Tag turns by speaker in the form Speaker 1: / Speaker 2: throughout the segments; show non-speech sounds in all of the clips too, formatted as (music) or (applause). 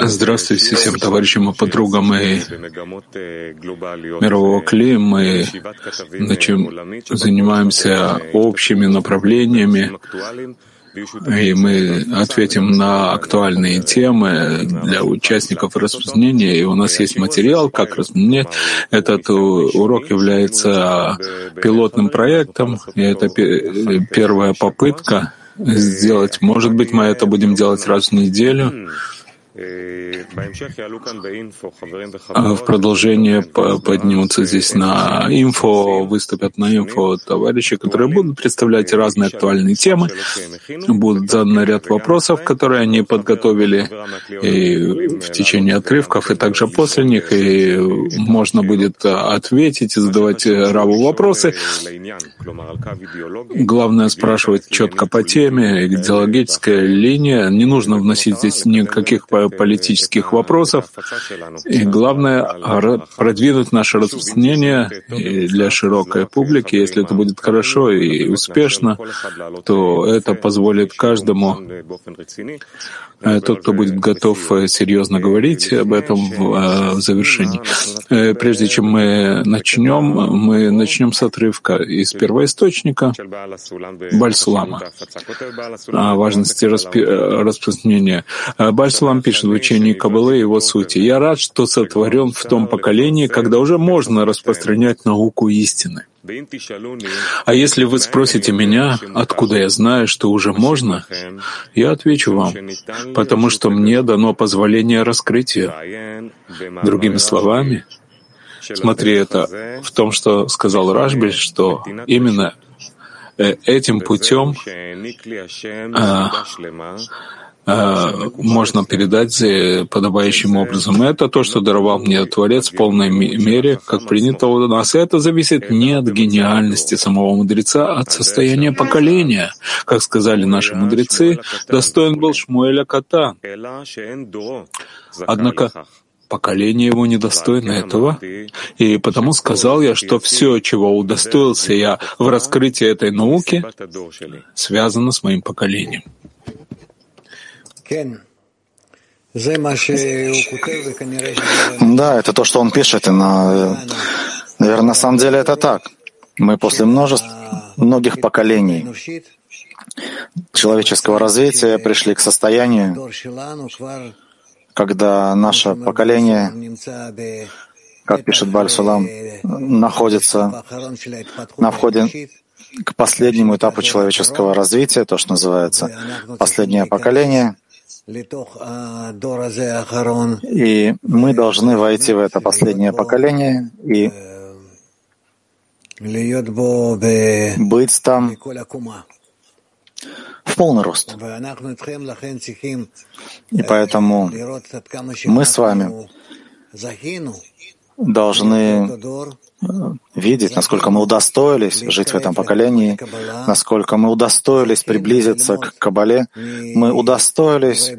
Speaker 1: Здравствуйте всем товарищам и подругам и мирового клея. Мы начнем, занимаемся общими направлениями, и мы ответим на актуальные темы для участников распространения. И у нас есть материал, как распространять. Этот урок является пилотным проектом, и это первая попытка сделать. Может быть, мы это будем делать раз в неделю. А в продолжение поднимутся здесь на инфо, выступят на инфо товарищи, которые будут представлять разные актуальные темы. Будут задан ряд вопросов, которые они подготовили и в течение отрывков, и также после них. И можно будет ответить и задавать Раву вопросы. Главное спрашивать четко по теме, идеологическая линия. Не нужно вносить здесь никаких политических вопросов. И главное — продвинуть наше распространение для широкой публики. Если это будет хорошо и успешно, то это позволит каждому Э, тот, кто будет готов э, серьезно говорить об этом в, э, завершении. Прежде чем мы начнем, мы начнем с отрывка из первоисточника Бальсулама о важности распи- распространения. Бальсулам пишет в учении Кабалы его сути. «Я рад, что сотворен в том поколении, когда уже можно распространять науку истины». А если вы спросите меня, откуда я знаю, что уже можно, я отвечу вам, потому что мне дано позволение раскрытия. Другими словами, смотри, это в том, что сказал Рашби, что именно э, этим путем Э, можно передать подобающим образом. Это то, что даровал мне Творец в полной мере, как принято у нас. И это зависит не от гениальности самого мудреца, а от состояния поколения. Как сказали наши мудрецы, достоин был Шмуэля Кота. Однако поколение его недостойно этого, и потому сказал я, что все, чего удостоился я в раскрытии этой науки, связано с моим поколением.
Speaker 2: Да, это то, что он пишет, и на... наверное, на самом деле это так. Мы после множеств, многих поколений человеческого развития пришли к состоянию, когда наше поколение, как пишет Бальсулам, находится на входе к последнему этапу человеческого развития, то, что называется последнее поколение — и мы должны войти в это последнее поколение и быть там в полный рост. И поэтому мы с вами должны видеть, насколько мы удостоились жить в этом поколении, насколько мы удостоились приблизиться к Кабале, мы удостоились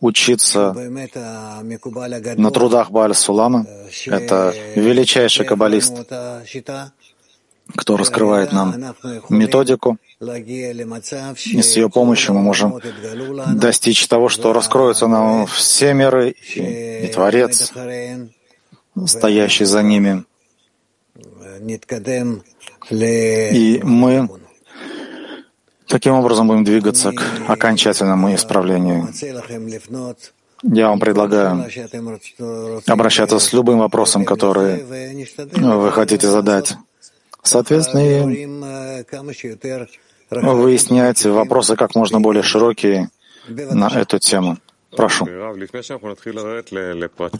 Speaker 2: учиться на трудах Баля Сулама. Это величайший каббалист, кто раскрывает нам методику, и с ее помощью мы можем достичь того, что раскроются нам все миры и, и Творец, стоящий за ними. И мы таким образом будем двигаться к окончательному исправлению. Я вам предлагаю обращаться с любым вопросом, который вы хотите задать. Соответственно, и выяснять вопросы как можно более широкие на эту тему. Прошу.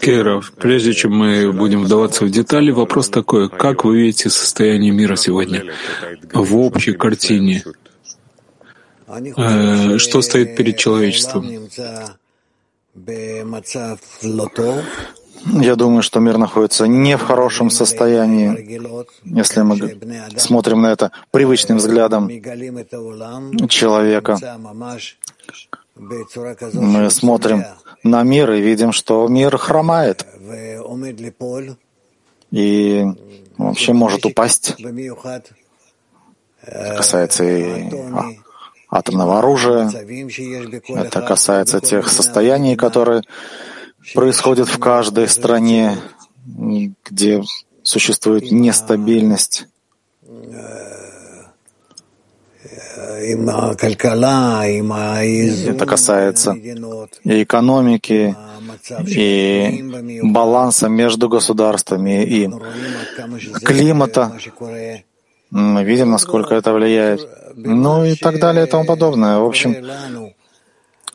Speaker 1: Кейров, прежде чем мы будем вдаваться в детали, вопрос такой. Как вы видите состояние мира сегодня в общей картине? Э, что стоит перед человечеством?
Speaker 2: Я думаю, что мир находится не в хорошем состоянии. Если мы смотрим на это привычным взглядом человека, мы смотрим на мир и видим, что мир хромает и вообще может упасть. Касается и атомного оружия. Это касается тех состояний, которые происходят в каждой стране, где существует нестабильность. Это касается и экономики, и баланса между государствами, и климата. Мы видим, насколько это влияет. Ну и так далее и тому подобное. В общем,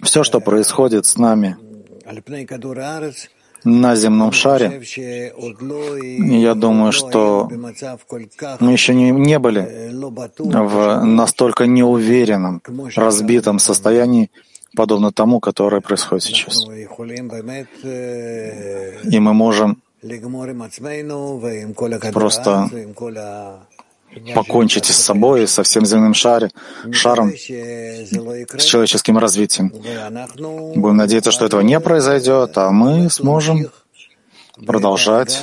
Speaker 2: все, что происходит с нами на земном шаре, я думаю, что мы еще не, не были в настолько неуверенном, разбитом состоянии, подобно тому, которое происходит сейчас. И мы можем просто покончить с собой, со всем земным шаре, шаром, с человеческим развитием. Будем надеяться, что этого не произойдет, а мы сможем продолжать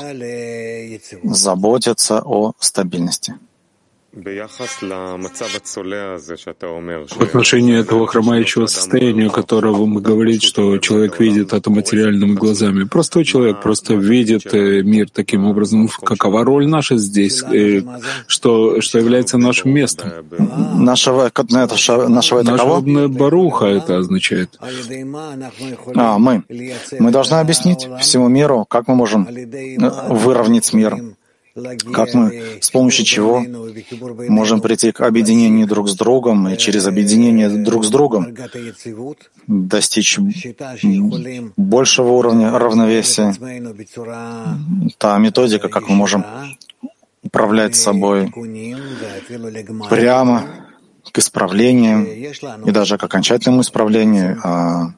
Speaker 2: заботиться о стабильности.
Speaker 1: В отношении этого хромающего состояния, которого мы говорим, что человек видит это материальными глазами. Простой человек просто видит э, мир таким образом. Какова роль наша здесь? Э, что, что является нашим местом?
Speaker 2: Нашего, нашего, нашего это кого?
Speaker 1: Баруха это означает.
Speaker 2: А, мы. Мы должны объяснить всему миру, как мы можем э, выровнять мир как мы, с помощью чего можем прийти к объединению друг с другом и через объединение друг с другом достичь большего уровня равновесия. Та методика, как мы можем управлять собой прямо к исправлению и даже к окончательному исправлению. А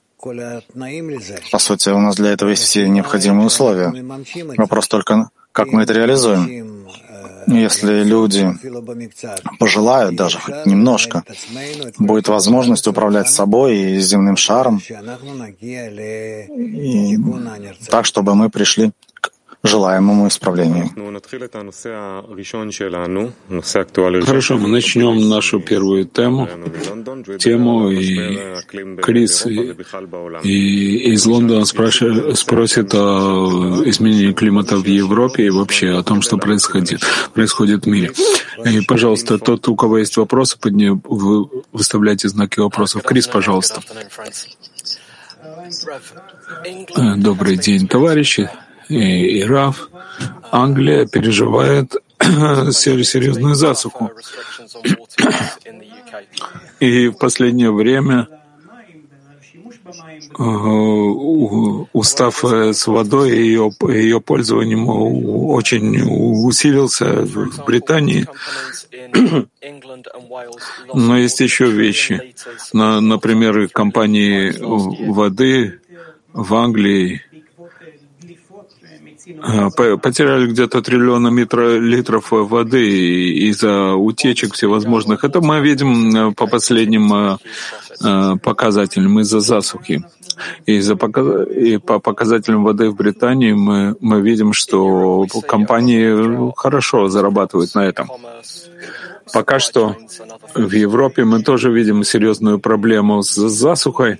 Speaker 2: по сути, у нас для этого есть все необходимые условия. Вопрос только как мы это реализуем? Если люди пожелают даже хоть немножко, будет возможность управлять собой и земным шаром, и так, чтобы мы пришли к желаемому исправлению.
Speaker 1: Хорошо, мы начнем нашу первую тему, тему, и Крис и, и из Лондона спрашивает, спросит о изменении климата в Европе и вообще о том, что происходит, происходит в мире. И, пожалуйста, тот, у кого есть вопросы, подним, вы выставляйте знаки вопросов. Крис, пожалуйста. Добрый день, товарищи и, Раф, Англия переживает (coughs) серьезную засуху. (coughs) И в последнее время э, устав с водой и ее, ее пользованием очень усилился в Британии. (coughs) Но есть еще вещи. Например, компании воды в Англии потеряли где-то триллиона литров воды из-за утечек всевозможных. Это мы видим э, по последним э, э, показателям из-за засухи. И, за и по показателям воды в Британии мы, мы видим, что компании хорошо зарабатывают на этом. Пока что в Европе мы тоже видим серьезную проблему с засухой.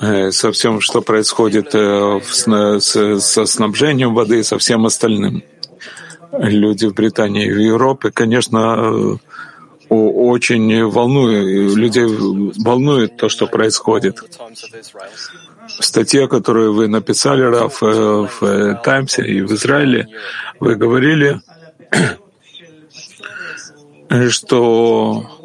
Speaker 1: Э, со всем, что происходит э, со снабжением воды и со всем остальным. Люди в Британии и в Европе, конечно, э, очень волнует, людей волнует то, что происходит. В статье, которую вы написали, Раф, в Таймсе и в Израиле, вы говорили, (clears throat) что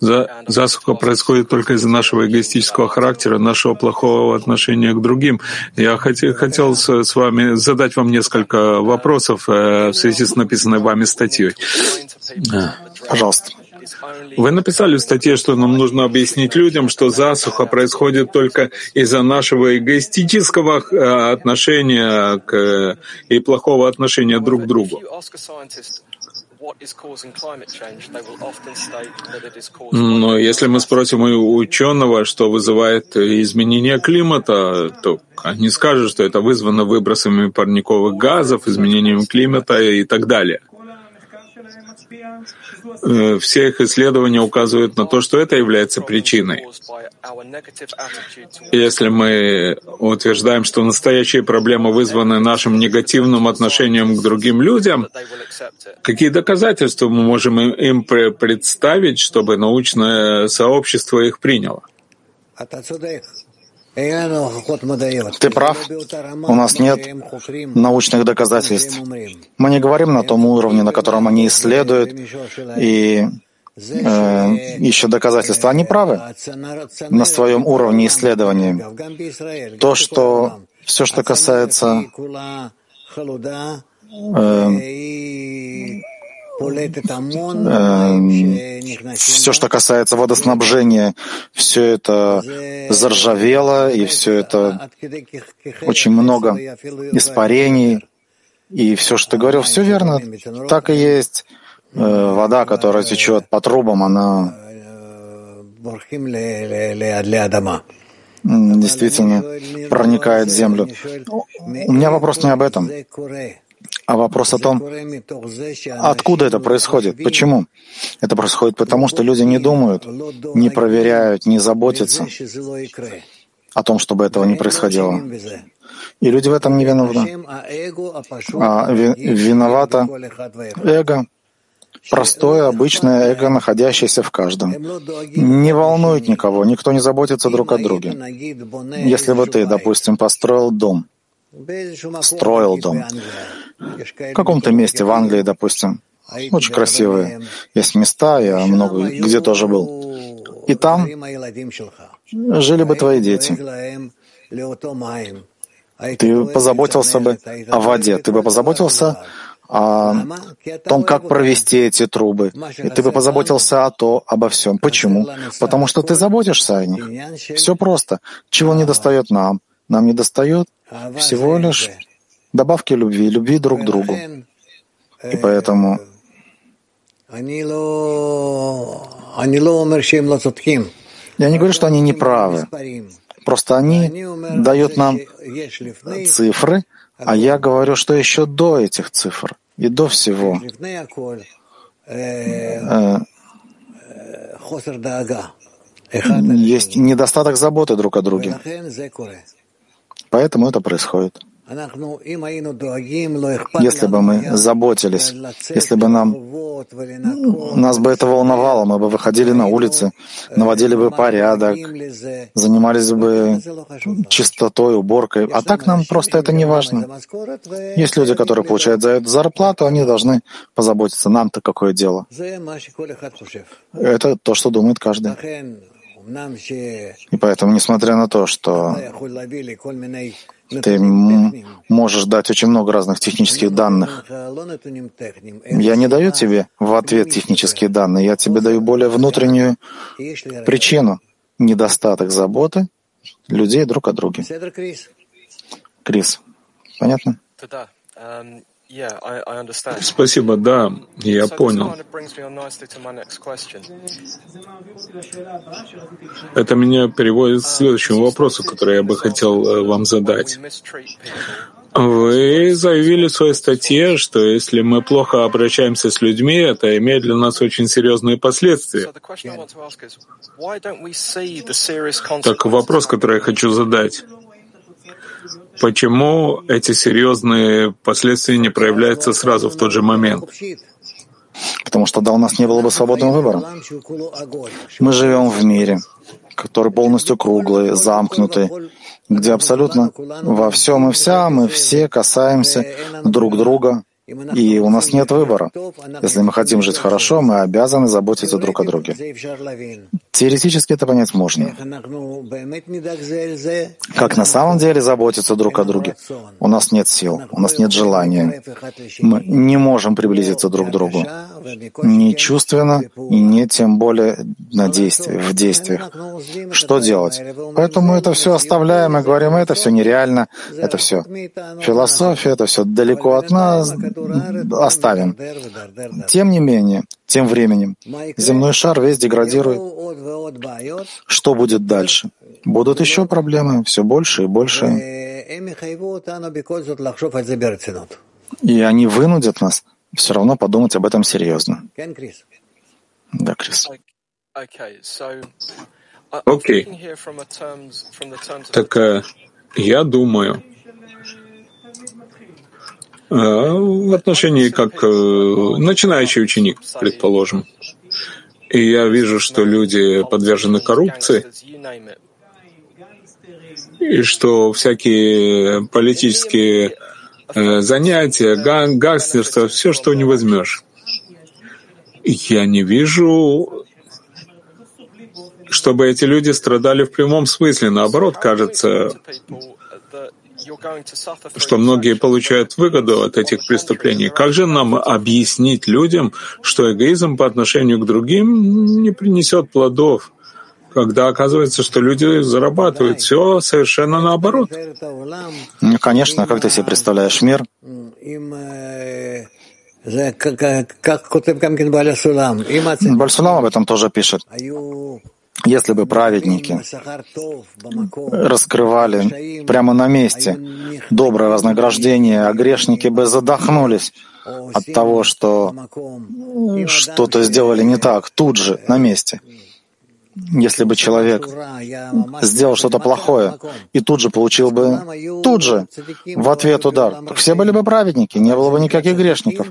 Speaker 1: засуха происходит только из-за нашего эгоистического характера, нашего плохого отношения к другим. Я хотел, хотел с вами задать вам несколько вопросов э, в связи с написанной вами статьей.
Speaker 2: Пожалуйста.
Speaker 1: Вы написали в статье, что нам нужно объяснить людям, что засуха происходит только из-за нашего эгоистического э, отношения к, и плохого отношения друг к другу. Но если мы спросим у ученого, что вызывает изменение климата, то они скажут, что это вызвано выбросами парниковых газов, изменением климата и так далее. Э, все их исследования указывают на то, что это является причиной. Если мы утверждаем, что настоящие проблемы вызваны нашим негативным отношением к другим людям, какие доказательства мы можем им представить, чтобы научное сообщество их приняло?
Speaker 2: Ты прав. У нас нет научных доказательств. Мы не говорим на том уровне, на котором они исследуют и э, ищут доказательства. Они правы на своем уровне исследований. То, что все, что касается э, все, что касается водоснабжения, все это заржавело, и все это очень много испарений. И все, что ты говорил, все верно. Так и есть. Э, вода, которая течет по трубам, она действительно проникает в землю. У меня вопрос не об этом а вопрос о том, откуда это происходит, почему. Это происходит потому, что люди не думают, не проверяют, не заботятся о том, чтобы этого не происходило. И люди в этом не виновны. А виновато эго, простое, обычное эго, находящееся в каждом. Не волнует никого, никто не заботится друг о друге. Если бы ты, допустим, построил дом, строил дом, в каком-то месте в Англии, допустим, очень красивые. Есть места, я много где тоже был. И там жили бы твои дети. Ты позаботился бы о воде, ты бы позаботился о том, как провести эти трубы. И ты бы позаботился о то, обо всем. Почему? Потому что ты заботишься о них. Все просто. Чего не достает нам? Нам не достает всего лишь добавки любви, любви друг к другу. И поэтому я не говорю, что они не правы. Просто они дают нам цифры, а я говорю, что еще до этих цифр и до всего э, есть недостаток заботы друг о друге. Поэтому это происходит. Если бы мы заботились, если бы нам нас бы это волновало, мы бы выходили на улицы, наводили бы порядок, занимались бы чистотой, уборкой. А так нам просто это не важно. Есть люди, которые получают за это зарплату, они должны позаботиться. Нам-то какое дело? Это то, что думает каждый. И поэтому, несмотря на то, что ты можешь дать очень много разных технических данных. Я не даю тебе в ответ технические данные, я тебе даю более внутреннюю причину — недостаток заботы людей друг о друге. Крис, понятно?
Speaker 1: Спасибо, да, я понял. Это меня переводит к следующему вопросу, который я бы хотел э, вам задать. Вы заявили в своей статье, что если мы плохо обращаемся с людьми, это имеет для нас очень серьезные последствия. Так вопрос, который я хочу задать. Почему эти серьезные последствия не проявляются сразу в тот же момент?
Speaker 2: Потому что да, у нас не было бы свободного выбора. Мы живем в мире, который полностью круглый, замкнутый, где абсолютно во всем и вся мы все касаемся друг друга, и у нас нет выбора. Если мы хотим жить хорошо, мы обязаны заботиться друг о друге. Теоретически это понять можно. Как на самом деле заботиться друг о друге? У нас нет сил, у нас нет желания. Мы не можем приблизиться друг к другу. Не чувственно и не тем более на действии, в действиях. Что делать? Поэтому это все оставляем и говорим, это все нереально, это все философия, это все далеко от нас, оставим. Тем не менее, тем временем, земной шар весь деградирует. Что будет дальше? Будут еще проблемы, все больше и больше. И они вынудят нас все равно подумать об этом серьезно. Да, Крис.
Speaker 1: Окей. Так э, я думаю, в отношении как э, начинающий ученик, предположим, и я вижу, что люди подвержены коррупции, и что всякие политические занятия, гангстерство, все, что не возьмешь. Я не вижу чтобы эти люди страдали в прямом смысле. Наоборот, кажется, что многие получают выгоду от этих преступлений. Как же нам объяснить людям, что эгоизм по отношению к другим не принесет плодов, когда оказывается, что люди зарабатывают все совершенно наоборот?
Speaker 2: Ну, конечно, как ты себе представляешь мир? Бальсулам об этом тоже пишет. Если бы праведники раскрывали прямо на месте доброе вознаграждение, а грешники бы задохнулись от того, что что-то сделали не так, тут же, на месте. Если бы человек сделал что-то плохое и тут же получил бы, тут же, в ответ удар, все были бы праведники, не было бы никаких грешников.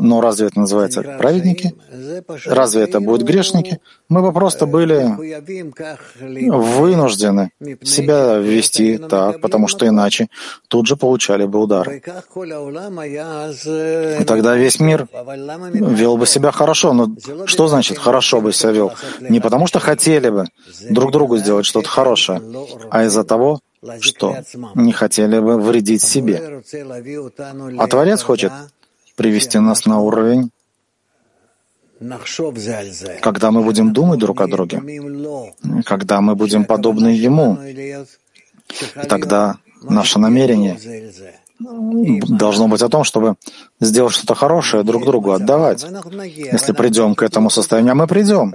Speaker 2: Но разве это называется праведники? Разве это будут грешники? Мы бы просто были вынуждены себя вести так, потому что иначе тут же получали бы удар. И тогда весь мир вел бы себя хорошо. Но что значит хорошо бы себя вел? Не потому что хотели бы друг другу сделать что-то хорошее, а из-за того, что не хотели бы вредить себе. А Творец хочет привести нас на уровень, когда мы будем думать друг о друге, когда мы будем подобны Ему, и тогда наше намерение должно быть о том, чтобы сделать что-то хорошее друг другу, отдавать. Если придем к этому состоянию, а мы придем.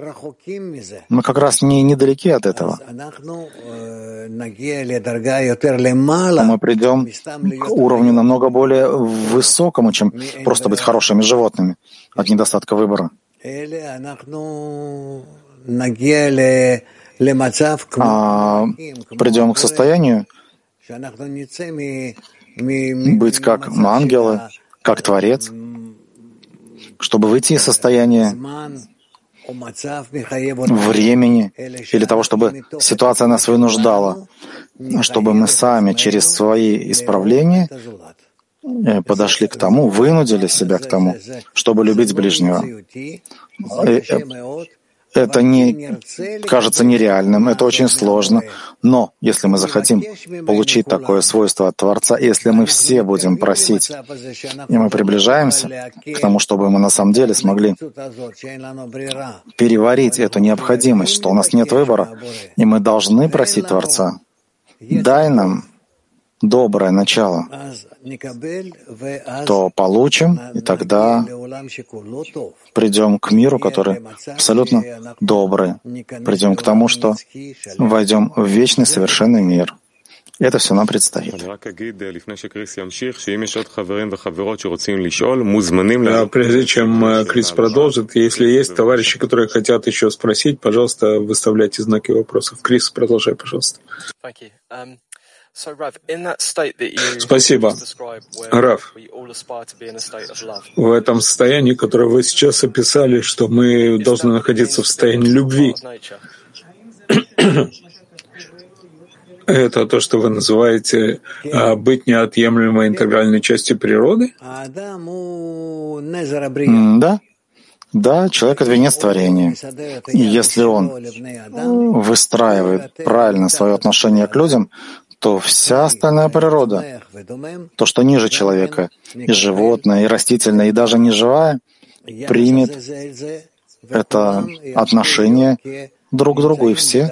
Speaker 2: Мы как раз не недалеки от этого. Мы придем к уровню намного более высокому, чем просто быть хорошими животными от недостатка выбора. А придем к состоянию, быть как ангелы, как Творец, чтобы выйти из состояния времени или того, чтобы ситуация нас вынуждала, чтобы мы сами через свои исправления э, подошли к тому, вынудили себя к тому, чтобы любить ближнего. Это не кажется нереальным, это очень сложно. Но если мы захотим получить такое свойство от Творца, если мы все будем просить, и мы приближаемся к тому, чтобы мы на самом деле смогли переварить эту необходимость, что у нас нет выбора, и мы должны просить Творца, дай нам доброе начало, то получим, и тогда придем к миру, который абсолютно добрый. Придем к тому, что войдем в вечный совершенный мир. Это все нам предстоит.
Speaker 1: Прежде чем э, Крис продолжит, если есть товарищи, которые хотят еще спросить, пожалуйста, выставляйте знаки вопросов. Крис, продолжай, пожалуйста. Спасибо. Раф, в этом состоянии, которое вы сейчас описали, что мы должны находиться в состоянии любви, (clears throat) это то, что вы называете а, быть неотъемлемой интегральной частью природы?
Speaker 2: Да. Да, человек — это венец творения. И если он выстраивает правильно свое отношение к людям, то вся остальная природа, то, что ниже человека, и животное, и растительное, и даже неживая, примет это отношение друг к другу, и все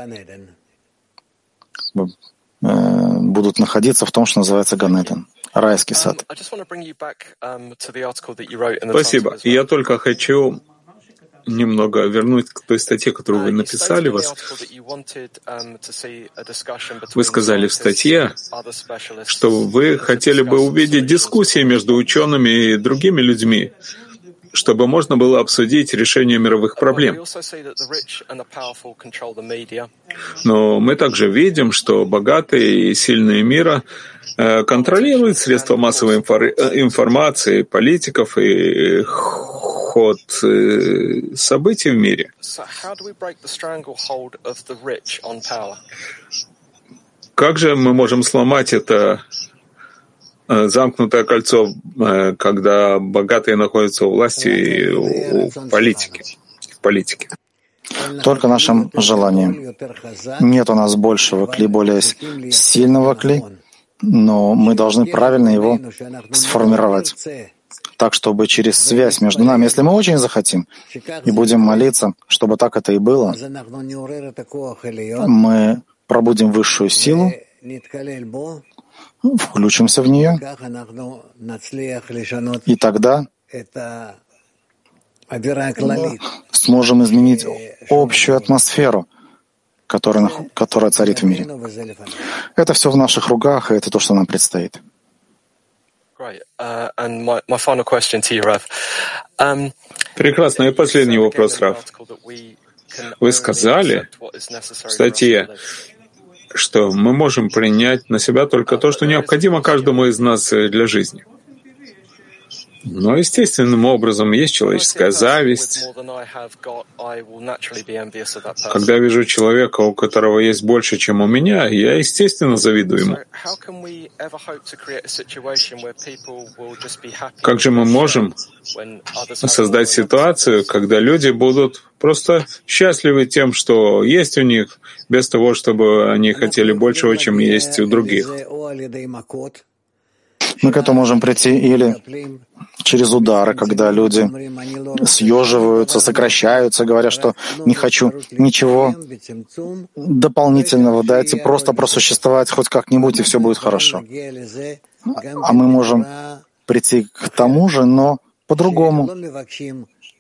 Speaker 2: э, будут находиться в том, что называется Ганеден, райский сад.
Speaker 1: Спасибо. Я только хочу немного вернуть к той статье, которую вы написали. Вас. Вы сказали в статье, что вы хотели бы увидеть дискуссии между учеными и другими людьми чтобы можно было обсудить решение мировых проблем. Но мы также видим, что богатые и сильные мира э, контролируют средства массовой э, информации, политиков и ход э, событий в мире. Как же мы можем сломать это Э, замкнутое кольцо, э, когда богатые находятся у власти и у политики. В политике.
Speaker 2: Только нашим желанием. Нет у нас большего кли, более сильного кли, но мы должны правильно его сформировать так, чтобы через связь между нами, если мы очень захотим, и будем молиться, чтобы так это и было, мы пробудим высшую силу, включимся в нее, и тогда сможем изменить общую атмосферу, которая, которая царит в мире. Это все в наших руках, и это то, что нам предстоит.
Speaker 1: Прекрасно. И последний вопрос, Раф. Вы сказали в статье, что мы можем принять на себя только то, что необходимо каждому из нас э, для жизни. Но естественным образом есть человеческая зависть. Когда вижу человека, у которого есть больше, чем у меня, я, естественно, завидую ему. Как же мы можем создать ситуацию, когда люди будут просто счастливы тем, что есть у них, без того, чтобы они хотели большего, чем есть у других?
Speaker 2: Мы к этому можем прийти или через удары, когда люди съеживаются, сокращаются, говоря, что не хочу ничего дополнительного, дайте просто просуществовать хоть как-нибудь, и все будет хорошо. А мы можем прийти к тому же, но по-другому.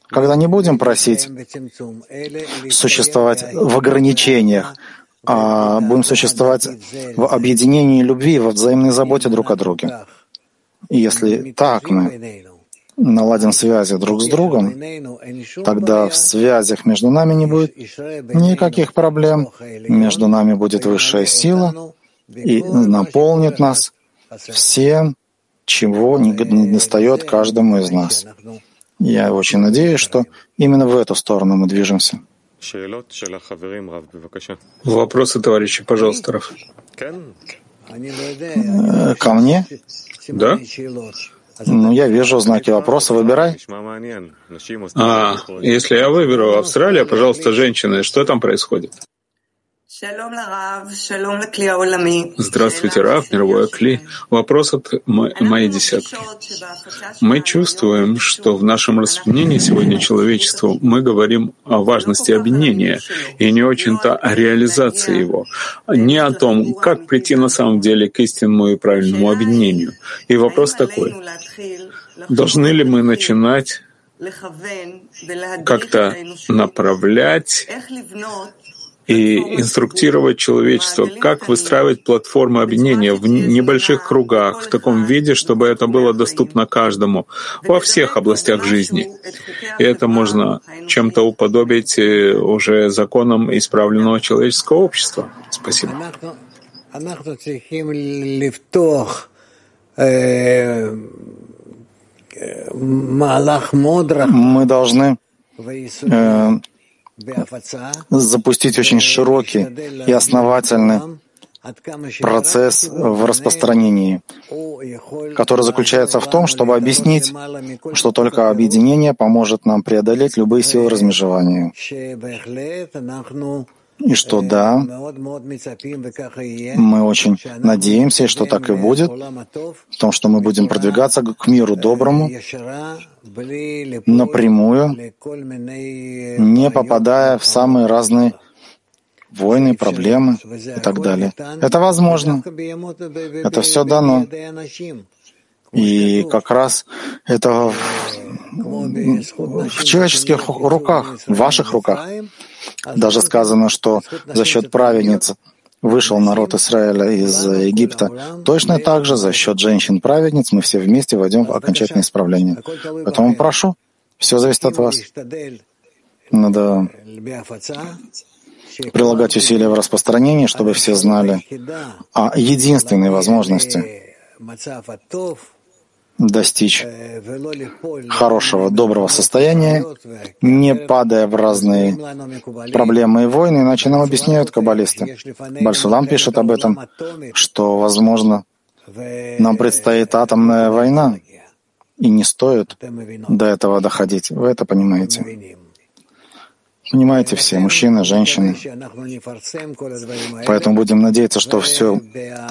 Speaker 2: Когда не будем просить существовать в ограничениях, а будем существовать в объединении любви, во взаимной заботе друг о друге. И если так мы наладим связи друг с другом, тогда в связях между нами не будет никаких проблем, между нами будет высшая сила и наполнит нас всем, чего не достает каждому из нас. Я очень надеюсь, что именно в эту сторону мы движемся.
Speaker 1: Вопросы, товарищи, пожалуйста, Раф.
Speaker 2: Э, ко мне?
Speaker 1: Да?
Speaker 2: Ну, я вижу знаки вопроса, выбирай.
Speaker 1: А, если я выберу Австралия, пожалуйста, женщины, что там происходит? Здравствуйте, Рав, мировое Кли. Вопрос от моей десятки. Мы чувствуем, что в нашем распространении сегодня человечеству мы говорим о важности объединения и не очень-то о реализации его, не о том, как прийти на самом деле к истинному и правильному объединению. И вопрос такой. Должны ли мы начинать как-то направлять и инструктировать человечество, как выстраивать платформы объединения в небольших кругах, в таком виде, чтобы это было доступно каждому во всех областях жизни. И это можно чем-то уподобить э, уже законам исправленного человеческого общества. Спасибо.
Speaker 2: Мы должны э, запустить очень широкий и основательный процесс в распространении, который заключается в том, чтобы объяснить, что только объединение поможет нам преодолеть любые силы размежевания. И что да, мы очень надеемся, что так и будет, в том, что мы будем продвигаться к миру доброму, напрямую, не попадая в самые разные войны, проблемы и так далее. Это возможно. Это все дано. И как раз это в человеческих руках, в ваших руках. Даже сказано, что за счет праведниц вышел народ Израиля из Египта. Точно так же за счет женщин-праведниц мы все вместе войдем в окончательное исправление. Поэтому прошу, Все зависит от вас. Надо прилагать усилия в распространении, чтобы все знали о единственной возможности достичь хорошего, доброго состояния, не падая в разные проблемы и войны, иначе нам объясняют каббалисты. Бальсулам пишет об этом, что, возможно, нам предстоит атомная война, и не стоит до этого доходить. Вы это понимаете? Понимаете все, мужчины, женщины. Поэтому будем надеяться, что все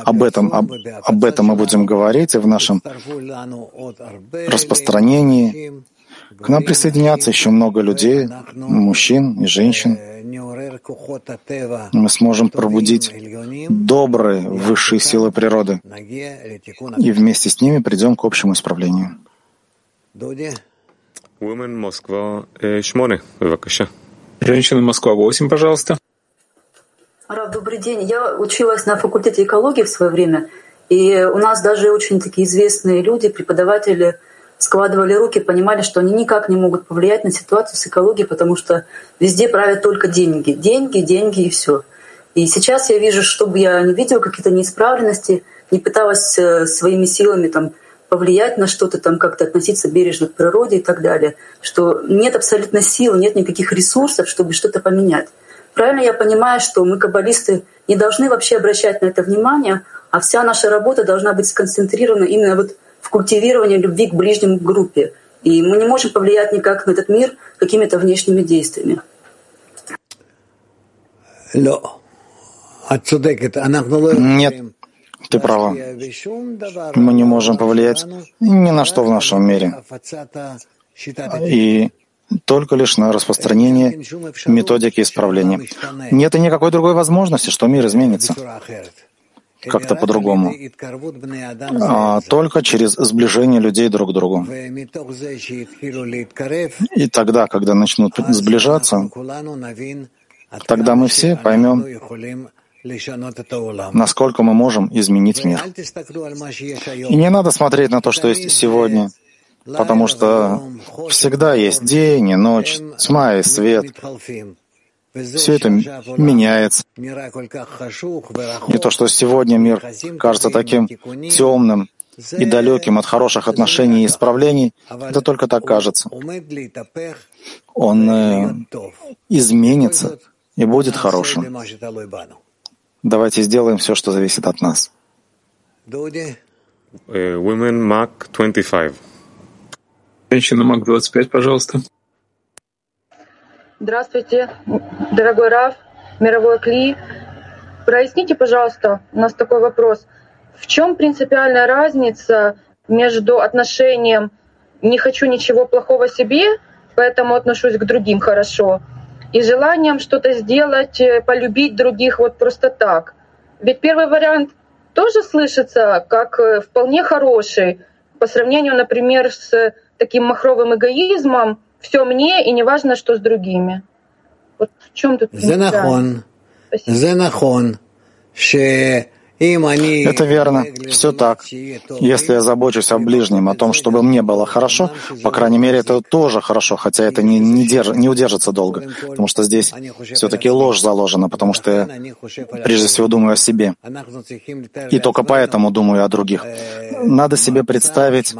Speaker 2: об этом, об, об этом мы будем говорить и в нашем распространении. К нам присоединятся еще много людей, мужчин и женщин. Мы сможем пробудить добрые высшие силы природы и вместе с ними придем к общему исправлению.
Speaker 1: Women Москва 8, бывакаша. Женщина Москва 8, пожалуйста.
Speaker 3: Рав, добрый день. Я училась на факультете экологии в свое время, и у нас даже очень такие известные люди, преподаватели, складывали руки, понимали, что они никак не могут повлиять на ситуацию с экологией, потому что везде правят только деньги. Деньги, деньги и все. И сейчас я вижу, чтобы я не видела какие-то неисправленности, не пыталась э, своими силами там повлиять на что-то, там как-то относиться бережно к природе и так далее, что нет абсолютно сил, нет никаких ресурсов, чтобы что-то поменять. Правильно я понимаю, что мы, каббалисты, не должны вообще обращать на это внимание, а вся наша работа должна быть сконцентрирована именно вот в культивировании любви к ближнему группе. И мы не можем повлиять никак на этот мир какими-то внешними действиями.
Speaker 2: Нет, ты права. Мы не можем повлиять ни на что в нашем мире. И только лишь на распространение методики исправления. Нет и никакой другой возможности, что мир изменится как-то по-другому, а только через сближение людей друг к другу. И тогда, когда начнут сближаться, тогда мы все поймем, насколько мы можем изменить мир. И не надо смотреть на то, что есть сегодня, потому что всегда есть день и ночь, тьма и свет. Все это меняется. И то, что сегодня мир кажется таким темным и далеким от хороших отношений и исправлений, это только так кажется. Он э, изменится и будет хорошим. Давайте сделаем все, что зависит от нас.
Speaker 1: Women Mac 25. Женщина Мак 25, пожалуйста.
Speaker 4: Здравствуйте, дорогой Раф, мировой Кли. Проясните, пожалуйста, у нас такой вопрос. В чем принципиальная разница между отношением «не хочу ничего плохого себе, поэтому отношусь к другим хорошо», и желанием что-то сделать, э, полюбить других вот просто так. Ведь первый вариант тоже слышится как э, вполне хороший по сравнению, например, с таким махровым эгоизмом «все мне и неважно, что с другими». Вот в чем тут
Speaker 2: Спасибо. Это верно, все так. Если я забочусь о ближнем, о том, чтобы мне было хорошо, по крайней мере, это тоже хорошо, хотя это не, не, держ, не удержится долго, потому что здесь все-таки ложь заложена, потому что я прежде всего думаю о себе. И только поэтому думаю о других. Надо себе представить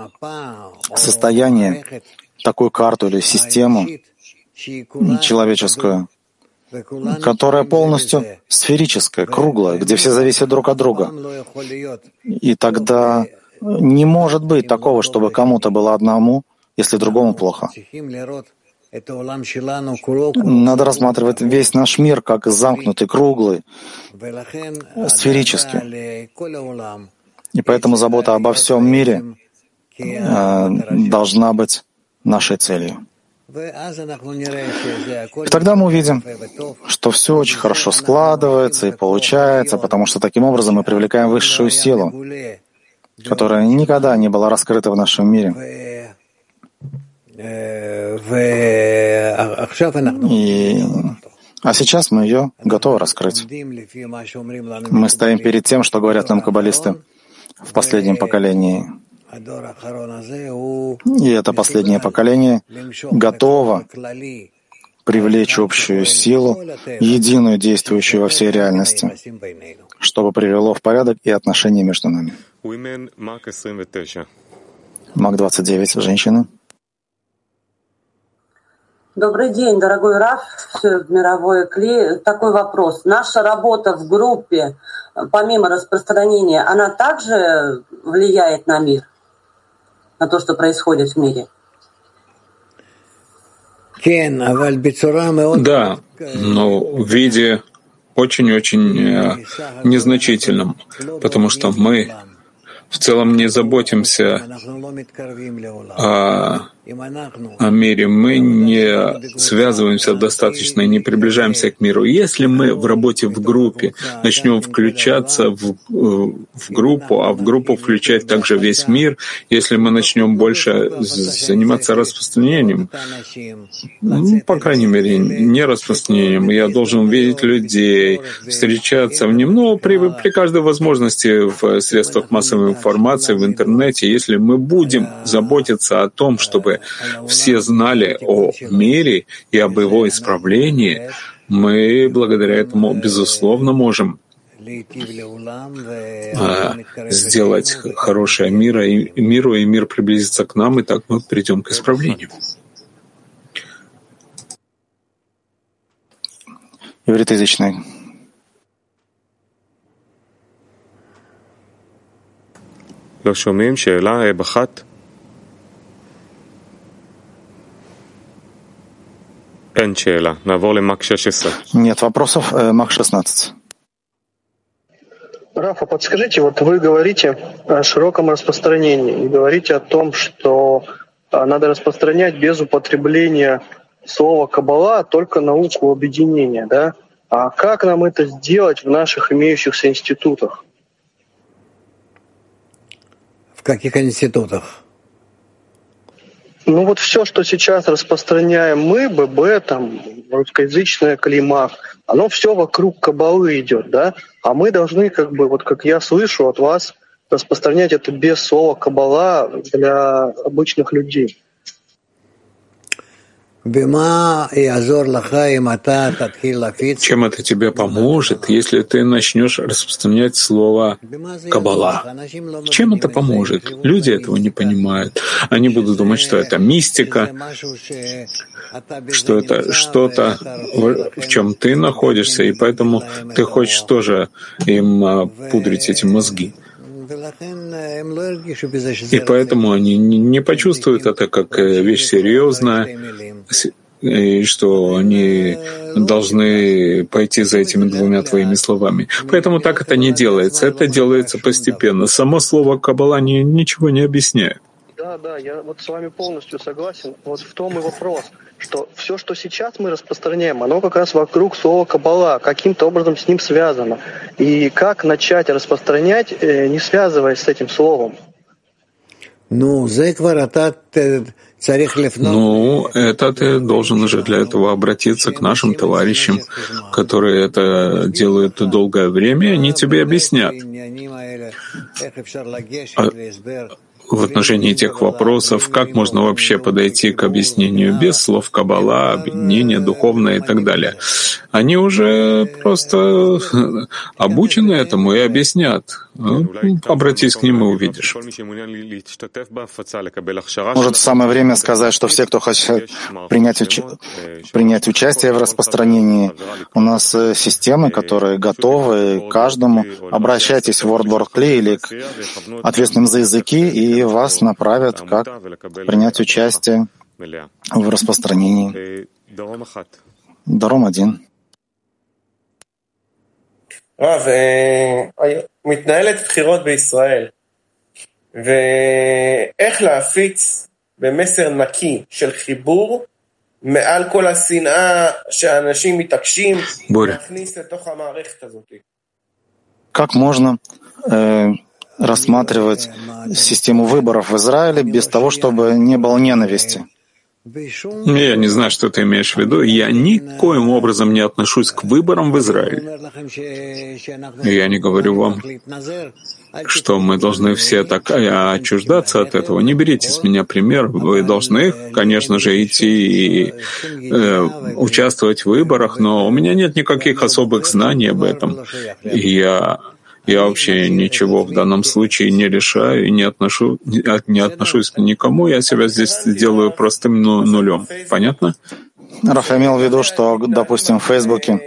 Speaker 2: состояние, такую карту или систему человеческую, которая полностью сферическая, круглая, где все зависят друг от друга. И тогда не может быть такого, чтобы кому-то было одному, если другому плохо. Надо рассматривать весь наш мир как замкнутый, круглый, сферический. И поэтому забота обо всем мире э, должна быть нашей целью. Тогда мы увидим, что все очень хорошо складывается и получается, потому что таким образом мы привлекаем высшую силу, которая никогда не была раскрыта в нашем мире. И... А сейчас мы ее готовы раскрыть. Мы стоим перед тем, что говорят нам каббалисты в последнем поколении. И это последнее поколение готово привлечь общую силу, единую действующую во всей реальности, чтобы привело в порядок и отношения между нами. Мак 29, женщины.
Speaker 5: Добрый день, дорогой Раф, мировой Кли. Такой вопрос. Наша работа в группе, помимо распространения, она также влияет на мир, на то, что происходит в мире?
Speaker 1: Да, но в виде очень-очень э, незначительном, потому что мы в целом не заботимся о о мире, мы не связываемся достаточно и не приближаемся к миру. Если мы в работе в группе начнем включаться в, в группу, а в группу включать также весь мир, если мы начнем больше заниматься распространением, ну, по крайней мере, не распространением, я должен видеть людей, встречаться в нем, но при, при каждой возможности в средствах массовой информации, в интернете, если мы будем заботиться о том, чтобы все знали о мире и об его исправлении, мы благодаря этому, безусловно, можем а, сделать хорошее мира и миру, и мир приблизится к нам, и так мы придем к исправлению.
Speaker 2: Ивритоязычный.
Speaker 6: לא שומעים שאלה בחת?
Speaker 2: Нет вопросов. Э, Мак 16.
Speaker 7: Рафа, подскажите, вот вы говорите о широком распространении и говорите о том, что а, надо распространять без употребления слова «кабала», только науку объединения, да? А как нам это сделать в наших имеющихся институтах?
Speaker 8: В каких институтах?
Speaker 7: Ну вот все, что сейчас распространяем мы, ББ, там, русскоязычная клима, оно все вокруг кабалы идет, да? А мы должны, как бы, вот как я слышу от вас, распространять это без слова кабала для обычных людей.
Speaker 1: Чем это тебе поможет, если ты начнешь распространять слово «каббала»? Чем это поможет? Люди этого не понимают. Они будут думать, что это мистика, что это что-то, в чем ты находишься, и поэтому ты хочешь тоже им а, пудрить эти мозги. И поэтому они не почувствуют это как э, вещь серьезная, и что они должны пойти за этими двумя твоими словами. Поэтому так это не делается. Это делается постепенно. Само слово «кабала» ничего не объясняет.
Speaker 7: Да, да, я вот с вами полностью согласен. Вот в том и вопрос, что все, что сейчас мы распространяем, оно как раз вокруг слова «кабала», каким-то образом с ним связано. И как начать распространять, э, не связываясь с этим словом?
Speaker 1: Ну, ну, это ты должен уже для этого обратиться к нашим товарищам, которые это делают долгое время, и они тебе объяснят. В отношении тех вопросов, как можно вообще подойти к объяснению без слов Каббала, объединения духовное и так далее. Они уже просто (laughs) обучены этому и объяснят. Ну, обратись к ним и увидишь.
Speaker 2: Может, самое время сказать, что все, кто хочет принять, уч... принять участие в распространении, у нас э, системы, которые готовы каждому. Обращайтесь в WordWorkly или к ответственным за языки, и вас направят, как принять участие в распространении. Даром один.
Speaker 9: רב, מתנהלת בחירות בישראל, ואיך להפיץ במסר נקי של חיבור מעל כל השנאה שאנשים מתעקשים להכניס לתוך המערכת הזאת.
Speaker 2: Как можно э, рассматривать систему выборов в Израиле без того, чтобы не было ненависти?
Speaker 1: Я не знаю, что ты имеешь в виду. Я никоим образом не отношусь к выборам в Израиле. Я не говорю вам, что мы должны все так отчуждаться от этого. Не берите с меня пример. Вы должны, конечно же, идти и э, участвовать в выборах, но у меня нет никаких особых знаний об этом. Я я вообще ничего в данном случае не решаю и не, отношу, не отношусь к никому. Я себя здесь делаю простым ну, нулем. Понятно?
Speaker 2: Раф имел в виду, что, допустим, в Фейсбуке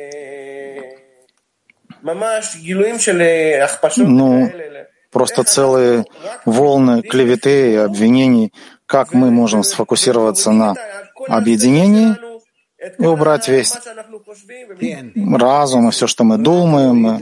Speaker 2: ну, просто целые волны клеветы и обвинений. Как мы можем сфокусироваться на объединении и убрать весь разум и все, что мы думаем.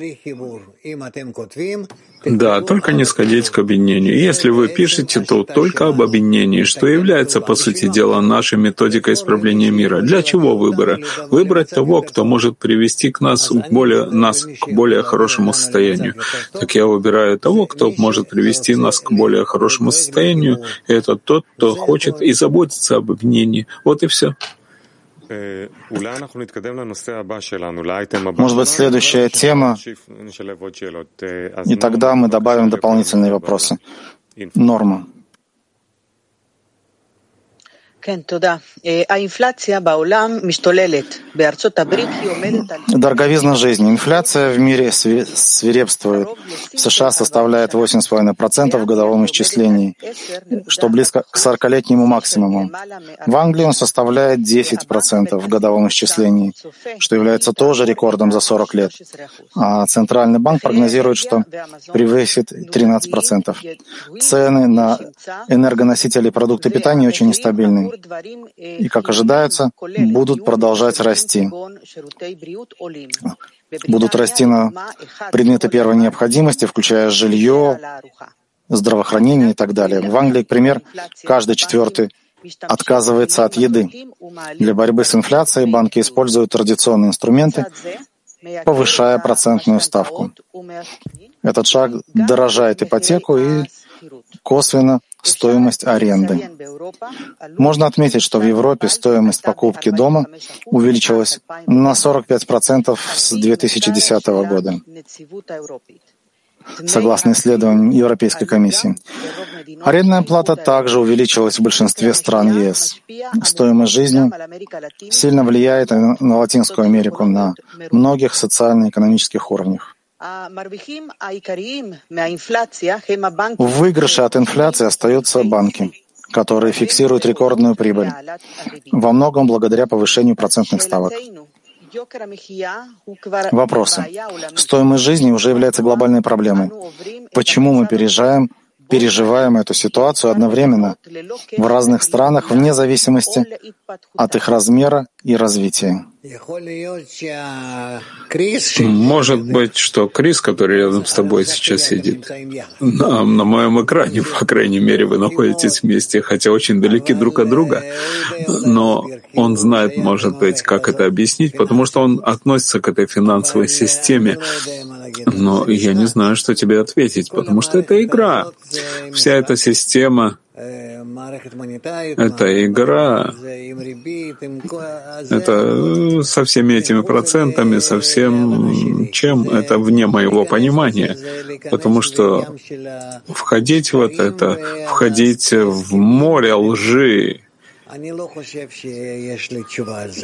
Speaker 1: Да, только не сходить к объединению. Если вы пишете, то только об объединении, что является, по сути дела, нашей методикой исправления мира. Для чего выборы? Выбрать того, кто может привести к нас, к более, нас к более хорошему состоянию. Так я выбираю того, кто может привести нас к более хорошему состоянию. Это тот, кто хочет и заботится об объединении. Вот и все.
Speaker 2: Может быть, следующая тема, и тогда мы добавим дополнительные вопросы. Норма. (laughs) Дороговизна жизни. Инфляция в мире свирепствует. В США составляет 8,5% в годовом исчислении, что близко к 40-летнему максимуму. В Англии он составляет 10% в годовом исчислении, что является тоже рекордом за 40 лет. А Центральный банк прогнозирует, что превысит 13%. Цены на энергоносители и продукты питания очень нестабильны и, как ожидается, будут продолжать расти. Будут расти на предметы первой необходимости, включая жилье, здравоохранение и так далее. В Англии, к примеру, каждый четвертый отказывается от еды. Для борьбы с инфляцией банки используют традиционные инструменты, повышая процентную ставку. Этот шаг дорожает ипотеку и косвенно стоимость аренды. Можно отметить, что в Европе стоимость покупки дома увеличилась на 45% с 2010 года, согласно исследованиям Европейской комиссии. Арендная плата также увеличилась в большинстве стран ЕС. Стоимость жизни сильно влияет на Латинскую Америку на многих социально-экономических уровнях. В выигрыше от инфляции остаются банки, которые фиксируют рекордную прибыль, во многом благодаря повышению процентных ставок. Вопросы. Стоимость жизни уже является глобальной проблемой. Почему мы переезжаем переживаем эту ситуацию одновременно в разных странах вне зависимости от их размера и развития.
Speaker 1: Может быть, что Крис, который рядом с тобой сейчас сидит, на, на моем экране, по крайней мере, вы находитесь вместе, хотя очень далеки друг от друга, но он знает, может быть, как это объяснить, потому что он относится к этой финансовой системе, но я не знаю, что тебе ответить, потому что это игра. Вся эта система это игра, это со всеми этими процентами, со всем чем, это вне моего понимания. Потому что входить в вот это, входить в море лжи,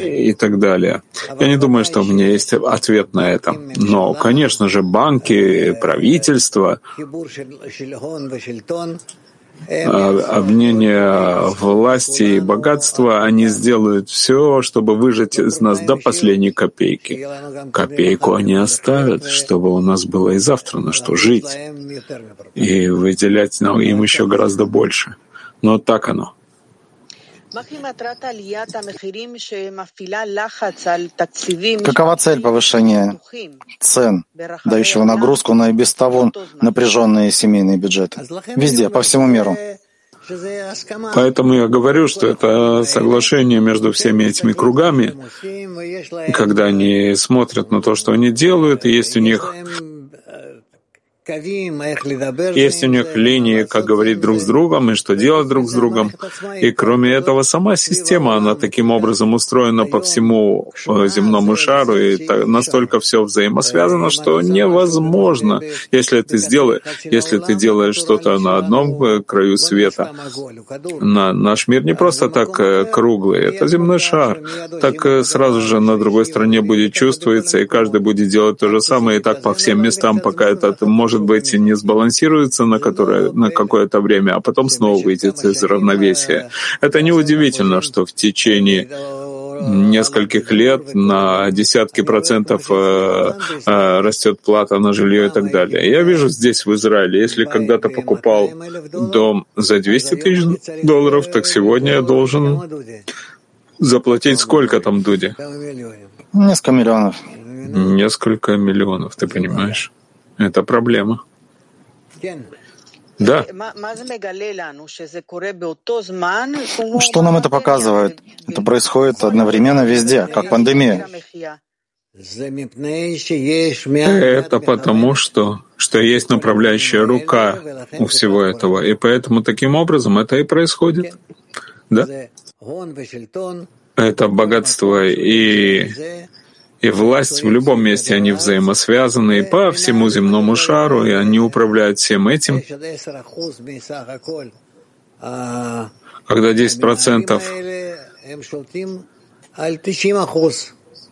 Speaker 1: и так далее. Я не думаю, что у меня есть ответ на это. Но, конечно же, банки, правительство, обнение власти и богатства, они сделают все, чтобы выжать из нас до последней копейки. Копейку они оставят, чтобы у нас было и завтра на что жить, и выделять нам им еще гораздо больше. Но так оно.
Speaker 2: Какова цель повышения цен, дающего нагрузку на и без того напряженные семейные бюджеты? Везде, по всему миру.
Speaker 1: Поэтому я говорю, что это соглашение между всеми этими кругами, когда они смотрят на то, что они делают, и есть у них Есть у них линии, как говорить друг с другом и что делать друг с другом. И кроме этого, сама система, она таким образом устроена по всему э, земному шару, и настолько все взаимосвязано, что невозможно, если ты сделаешь, если ты делаешь что-то на одном э, краю света. На, наш мир не просто так э, круглый, это земной шар. Так сразу же на другой стороне будет чувствоваться, и каждый будет делать то же самое, и так по всем местам, пока это может быть не сбалансируется на, которое, на какое-то время, а потом снова выйдет из равновесия. Это неудивительно, что в течение нескольких лет на десятки процентов э, э, растет плата на жилье и так далее. Я вижу здесь, в Израиле, если когда-то покупал дом за 200 тысяч долларов, так сегодня я должен заплатить сколько там, Дуди?
Speaker 2: Несколько миллионов.
Speaker 1: Несколько миллионов, ты понимаешь? Это проблема. Да.
Speaker 2: Что нам это показывает? Это происходит одновременно везде, как пандемия.
Speaker 1: Это потому, что, что есть направляющая рука у всего этого, и поэтому таким образом это и происходит. Да? Это богатство и и власть в любом месте, они взаимосвязаны и по всему земному шару, и они управляют всем этим. Когда 10%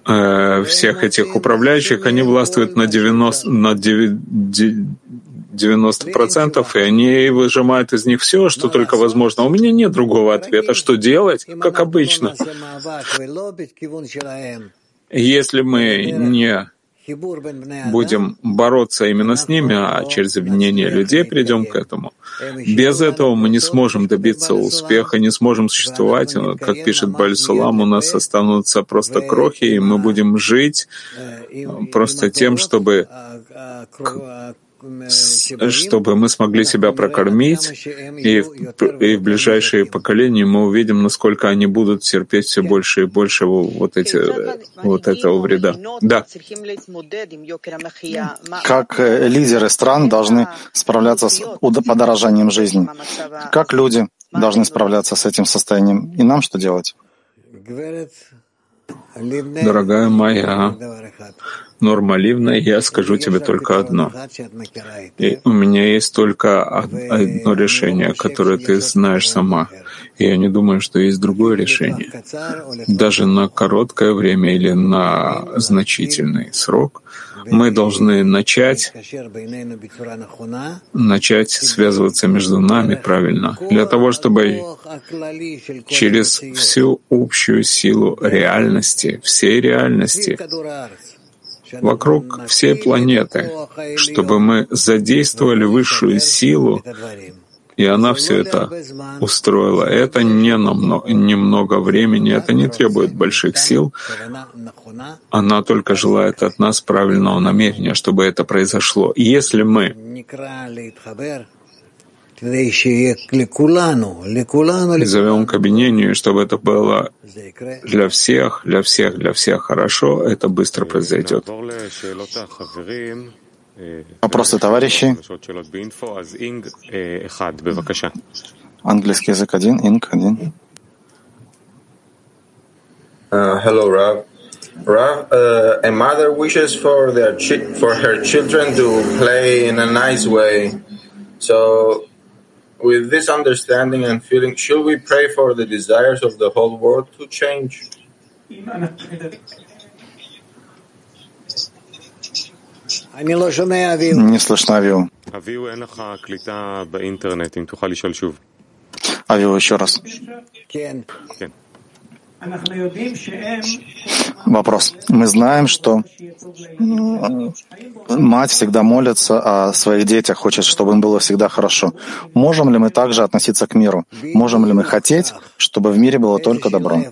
Speaker 1: э, всех этих управляющих, они властвуют на 90, на 90%, и они выжимают из них все, что только возможно. У меня нет другого ответа. Что делать? Как обычно. Если мы не будем бороться именно с ними, а через объединение людей придем к этому. Без этого мы не сможем добиться успеха, не сможем существовать. Как пишет Бальсулам, у нас останутся просто крохи, и мы будем жить просто тем, чтобы чтобы мы смогли себя прокормить, и в, и в ближайшие поколения мы увидим, насколько они будут терпеть все больше и больше вот, эти, вот этого вреда. Да.
Speaker 2: Как э, лидеры стран должны справляться с подорожанием жизни? Как люди должны справляться с этим состоянием? И нам что делать?
Speaker 1: Дорогая моя, Норма Ливна, я скажу тебе только одно. И у меня есть только одно решение, которое ты знаешь сама. И я не думаю, что есть другое решение. Даже на короткое время или на значительный срок мы должны начать, начать связываться между нами правильно, для того, чтобы через всю общую силу реальности, всей реальности, вокруг всей планеты, чтобы мы задействовали высшую силу, и она все это устроила. Это не намного, немного времени, это не требует больших сил. Она только желает от нас правильного намерения, чтобы это произошло. Если мы зовем к объединению, чтобы это было для всех, для всех, для всех хорошо, это быстро произойдет.
Speaker 2: Вопросы, товарищи? Английский язык один, Инг один.
Speaker 10: Uh, hello, Rav. Rav, uh, a mother wishes for their chi- for her children to play in a nice way. So With this understanding and feeling, should we pray for the desires of the whole world to change?
Speaker 2: Не слышно Авиу. Авиу, еще раз. Вопрос. Мы знаем, что мать всегда молится о своих детях, хочет, чтобы им было всегда хорошо. Можем ли мы также относиться к миру? Можем ли мы хотеть, чтобы в мире было только добро?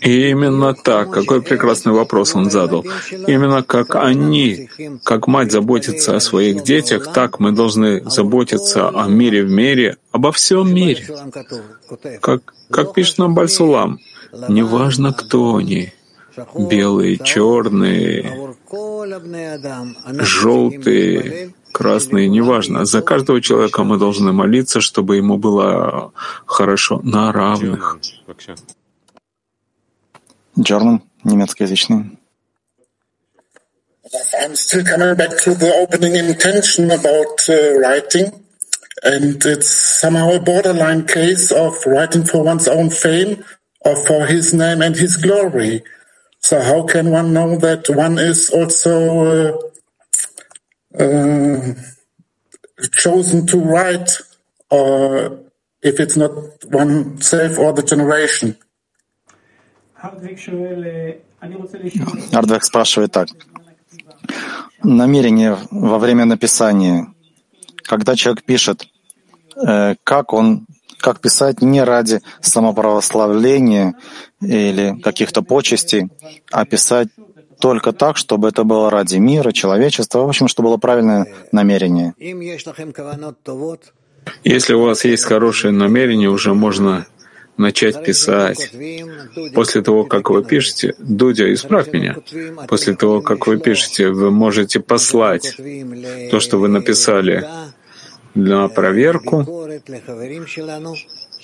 Speaker 1: И именно так, какой прекрасный вопрос он задал. Именно как они, как мать заботится о своих детях, так мы должны заботиться о мире в мире, обо всем мире. Как, как пишет нам Бальсулам, неважно, кто они, белые, черные, желтые, красный, неважно. За каждого человека мы должны молиться, чтобы ему было хорошо на равных.
Speaker 2: Джордан, немецкоязычный.
Speaker 11: I'm still coming back to the opening intention about uh, writing. And it's somehow a borderline case of writing for one's own fame or for his name and his glory. So how can one know that one is also uh, uh, chosen to write, or if it's not oneself or the generation?
Speaker 2: Ардвек спрашивает так. Намерение во время написания, когда человек пишет, э, как он, как писать не ради самоправославления или каких-то почестей, а писать только так, чтобы это было ради мира, человечества, в общем, чтобы было правильное намерение.
Speaker 1: Если у вас есть хорошее намерение, уже можно начать писать. После того, как вы пишете, Дудя, исправь меня. После того, как вы пишете, вы можете послать то, что вы написали на проверку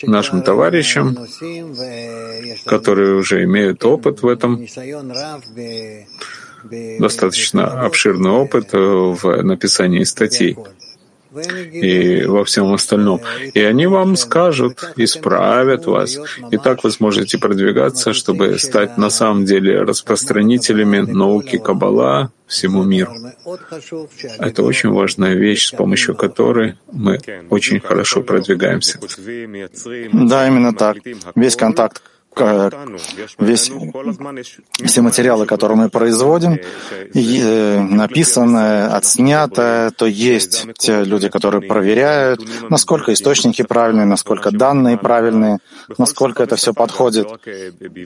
Speaker 1: нашим товарищам, которые уже имеют опыт в этом, достаточно обширный опыт в написании статей и во всем остальном. И они вам скажут, исправят вас. И так вы сможете продвигаться, чтобы стать на самом деле распространителями науки Каббала всему миру. Это очень важная вещь, с помощью которой мы очень хорошо продвигаемся.
Speaker 2: Да, именно так. Весь контакт весь, все материалы, которые мы производим, э, написанное, отснятое, то есть те люди, которые проверяют, насколько источники правильные, насколько данные правильные, насколько это все подходит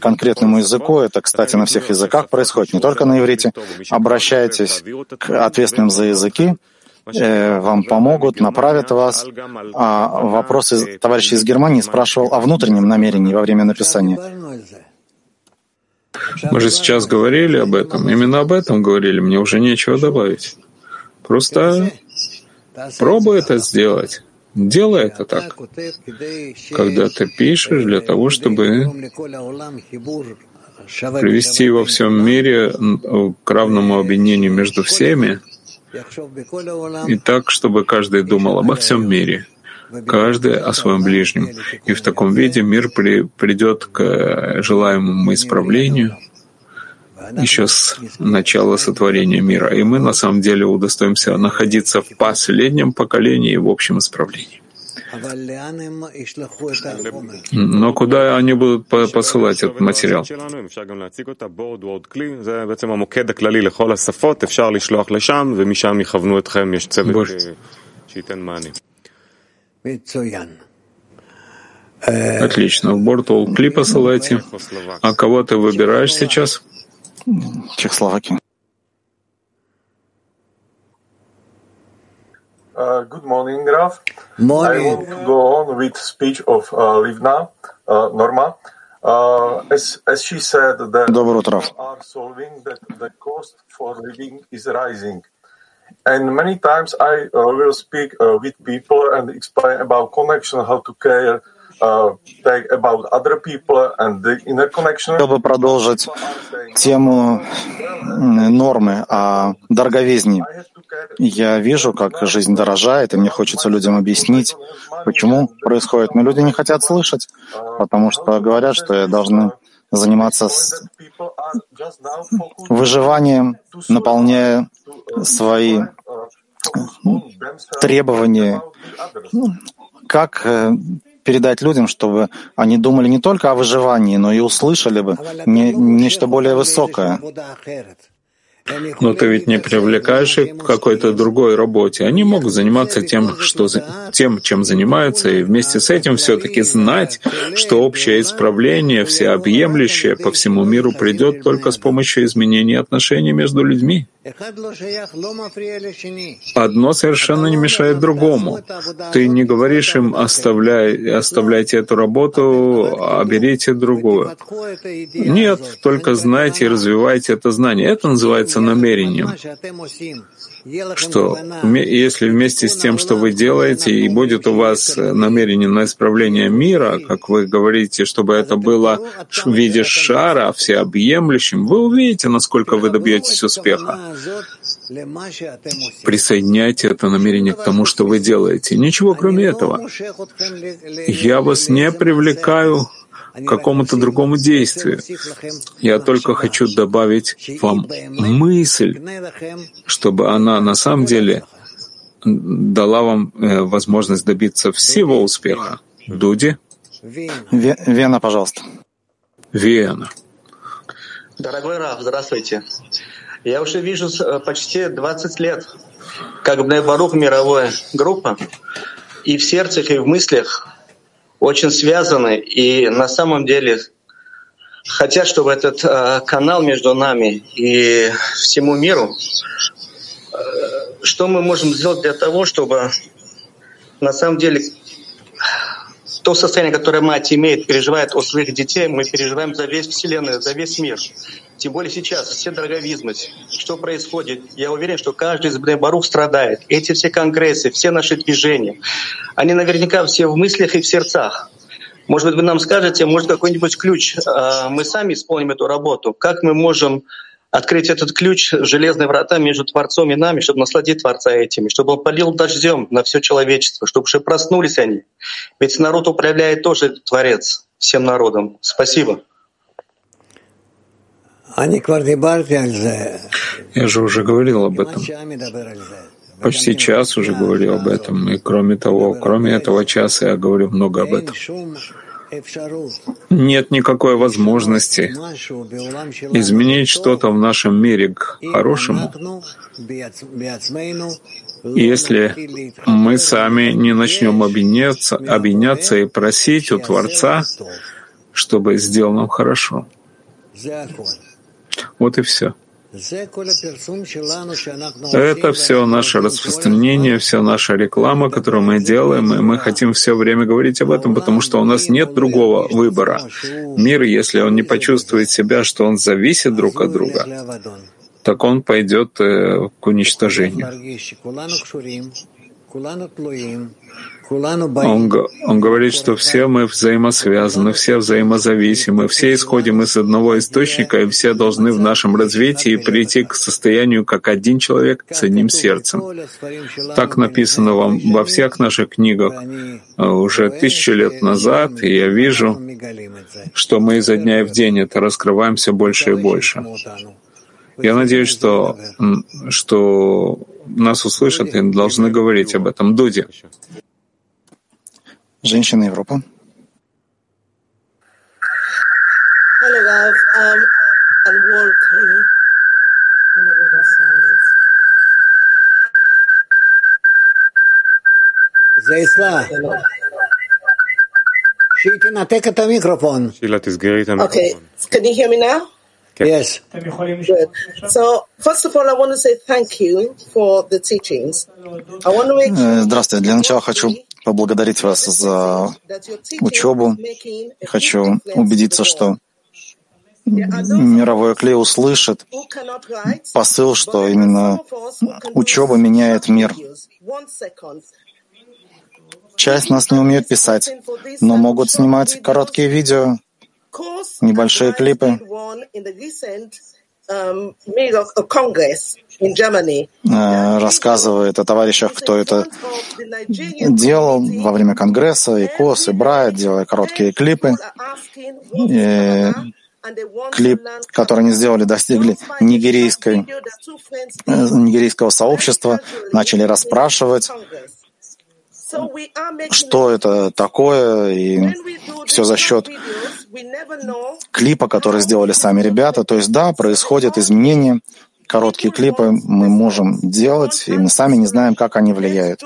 Speaker 2: конкретному языку. Это, кстати, на всех языках происходит, не только на иврите. Обращайтесь к ответственным за языки, Э, вам помогут, направят вас. А вопрос из, товарищ из Германии спрашивал о внутреннем намерении во время написания.
Speaker 1: Мы же сейчас говорили об этом. Именно об этом говорили. Мне уже нечего добавить. Просто пробуй это сделать. Делай это так. Когда ты пишешь для того, чтобы привести во всем мире к равному объединению между всеми, и так, чтобы каждый думал обо всем мире, каждый о своем ближнем. И в таком виде мир при, придет к желаемому исправлению еще с начала сотворения мира. И мы на самом деле удостоимся находиться в последнем поколении и в общем исправлении. Но куда они будут посылать этот материал? Отлично. В борт Кли посылайте. А кого ты выбираешь сейчас?
Speaker 2: Чехословакия.
Speaker 12: Good morning, Graf. Morning. I want to go on with speech of uh, Livna, uh, Norma. Uh, as, as she said, that are solving that the cost for living is rising. And many times I uh, will speak uh, with people and explain about connection, how to care, uh, about other people and the inner connection.
Speaker 2: Хотел бы продолжить тему нормы о дороговизне. Я вижу, как жизнь дорожает, и мне хочется людям объяснить, почему происходит. Но люди не хотят слышать, потому что говорят, что я должны заниматься выживанием, наполняя свои требования. Как э, передать людям, чтобы они думали не только о выживании, но и услышали бы не, нечто более высокое?
Speaker 1: Но ты ведь не привлекаешь их к какой-то другой работе. Они могут заниматься тем, что, тем, чем занимаются, и вместе с этим все-таки знать, что общее исправление, всеобъемлющее по всему миру придет только с помощью изменения отношений между людьми. Одно совершенно не мешает другому. Ты не говоришь им, оставляй, оставляйте эту работу, а берите другую. Нет, только знайте и развивайте это знание. Это называется намерением что если вместе с тем, что вы делаете, и будет у вас намерение на исправление мира, как вы говорите, чтобы это было в виде шара, всеобъемлющим, вы увидите, насколько вы добьетесь успеха. Присоединяйте это намерение к тому, что вы делаете. Ничего кроме этого. Я вас не привлекаю какому-то другому действию. Я только хочу добавить вам мысль, чтобы она на самом деле дала вам э, возможность добиться всего успеха. Дуди?
Speaker 2: Вена, пожалуйста.
Speaker 1: Вена.
Speaker 13: Дорогой Раф, здравствуйте. Я уже вижу э, почти 20 лет, как Барух мировая группа, и в сердце, и в мыслях очень связаны и на самом деле хотят, чтобы этот э, канал между нами и всему миру, э, что мы можем сделать для того, чтобы на самом деле то состояние, которое мать имеет, переживает о своих детей, мы переживаем за весь Вселенную, за весь мир. Тем более сейчас все дороговизмы, что происходит. Я уверен, что каждый из Барух страдает. Эти все конгрессы, все наши движения, они наверняка все в мыслях и в сердцах. Может быть, вы нам скажете, может, какой-нибудь ключ, а, мы сами исполним эту работу. Как мы можем открыть этот ключ, железные врата между Творцом и нами, чтобы насладить Творца этими, чтобы он полил дождем на все человечество, чтобы уже проснулись они. Ведь народ управляет тоже Творец всем народом. Спасибо.
Speaker 1: Я же уже говорил об этом. Почти час уже говорил об этом. И кроме того, кроме этого часа я говорю много об этом. Нет никакой возможности изменить что-то в нашем мире к хорошему, если мы сами не начнем объединяться, объединяться и просить у Творца, чтобы сделал нам хорошо. Вот и все. Это все наше распространение, все наша реклама, которую мы делаем, и мы хотим все время говорить об этом, потому что у нас нет другого выбора. Мир, если он не почувствует себя, что он зависит друг от друга, так он пойдет э, к уничтожению. Он, он говорит, что все мы взаимосвязаны, все взаимозависимы, все исходим из одного источника, и все должны в нашем развитии прийти к состоянию как один человек с одним сердцем. Так написано вам во всех наших книгах э, уже тысячи лет назад, и я вижу, что мы изо дня в день это раскрываем все больше и больше. Я надеюсь, что, что нас услышат и должны говорить об этом. Дуди.
Speaker 2: Женщина Европа.
Speaker 14: Hello, Rav. Um, and work. I don't know what that sound is.
Speaker 8: זה אצלה. שהיא תנתק את המיקרופון.
Speaker 6: שילה, תסגרי את המיקרופון.
Speaker 14: Okay, can you hear me now?
Speaker 8: Yes.
Speaker 14: Good. So, first of all, I want to say thank you for the teachings. I want to make
Speaker 2: Здравствуйте. Для начала хочу поблагодарить вас за учебу. Хочу убедиться, что мировой клей услышит посыл, что именно учеба меняет мир. Часть нас не умеет писать, но могут снимать короткие видео, небольшие клипы. Э, рассказывает о товарищах, кто это делал во время Конгресса, и Кос, и Брайт, делая короткие клипы. И клип, который они сделали, достигли нигерийской, э, нигерийского сообщества, начали расспрашивать, что это такое, и все за счет клипа, который сделали сами ребята. То есть да, происходит изменение, короткие клипы мы можем делать, и мы сами не знаем, как они влияют.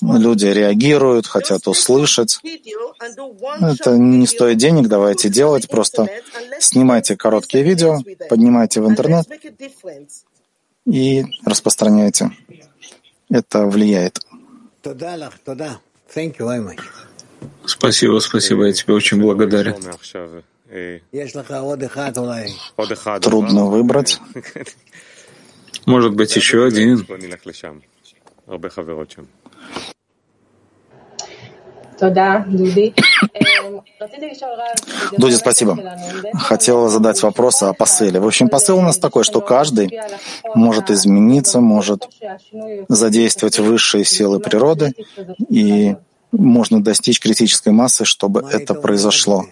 Speaker 2: Люди реагируют, хотят услышать. Это не стоит денег, давайте делать. Просто снимайте короткие видео, поднимайте в интернет, и распространяйте. Это влияет.
Speaker 1: Спасибо, спасибо, я тебе очень благодарен.
Speaker 2: Трудно выбрать.
Speaker 1: Может быть, еще один.
Speaker 2: Дуди, спасибо. Хотела задать вопрос о посыле. В общем, посыл у нас такой, что каждый может измениться, может задействовать высшие силы природы, и можно достичь критической массы, чтобы это произошло.